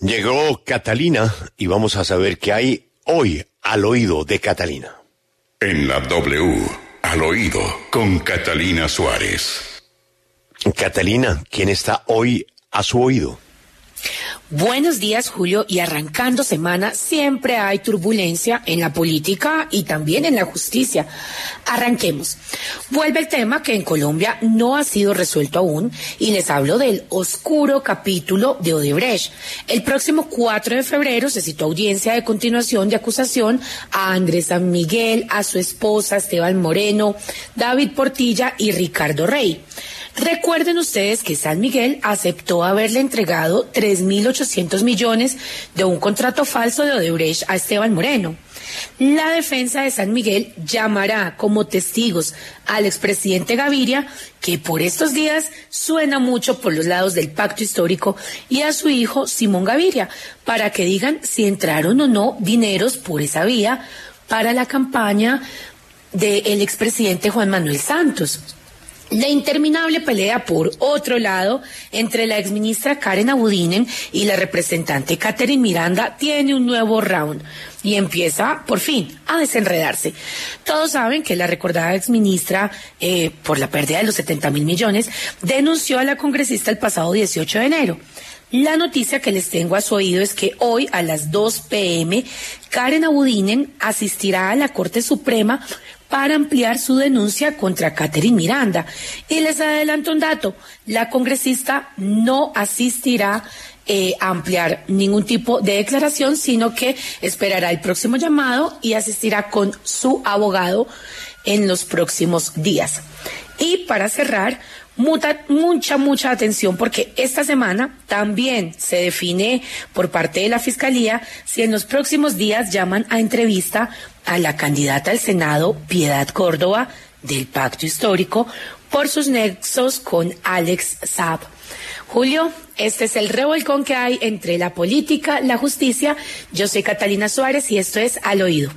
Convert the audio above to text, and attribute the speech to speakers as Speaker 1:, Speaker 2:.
Speaker 1: Llegó Catalina y vamos a saber qué hay hoy al oído de Catalina.
Speaker 2: En la W, al oído con Catalina Suárez.
Speaker 1: Catalina, ¿quién está hoy a su oído?
Speaker 3: Buenos días, Julio. Y arrancando semana, siempre hay turbulencia en la política y también en la justicia. Arranquemos. Vuelve el tema que en Colombia no ha sido resuelto aún y les hablo del oscuro capítulo de Odebrecht. El próximo 4 de febrero se citó audiencia de continuación de acusación a Andrés San Miguel, a su esposa Esteban Moreno, David Portilla y Ricardo Rey. Recuerden ustedes que San Miguel aceptó haberle entregado 3.800 millones de un contrato falso de Odebrecht a Esteban Moreno. La defensa de San Miguel llamará como testigos al expresidente Gaviria, que por estos días suena mucho por los lados del pacto histórico, y a su hijo Simón Gaviria, para que digan si entraron o no dineros por esa vía para la campaña del expresidente Juan Manuel Santos. La interminable pelea, por otro lado, entre la exministra Karen Abudinen y la representante Catherine Miranda tiene un nuevo round y empieza, por fin, a desenredarse. Todos saben que la recordada exministra, eh, por la pérdida de los 70 mil millones, denunció a la congresista el pasado 18 de enero. La noticia que les tengo a su oído es que hoy a las 2 pm Karen Abudinen asistirá a la Corte Suprema para ampliar su denuncia contra Catherine Miranda. Y les adelanto un dato, la congresista no asistirá eh, a ampliar ningún tipo de declaración, sino que esperará el próximo llamado y asistirá con su abogado en los próximos días. Y para cerrar, mucha, mucha, mucha atención porque esta semana también se define por parte de la Fiscalía si en los próximos días llaman a entrevista a la candidata al Senado, Piedad Córdoba, del Pacto Histórico, por sus nexos con Alex Saab. Julio, este es el revolcón que hay entre la política, la justicia. Yo soy Catalina Suárez y esto es Al Oído.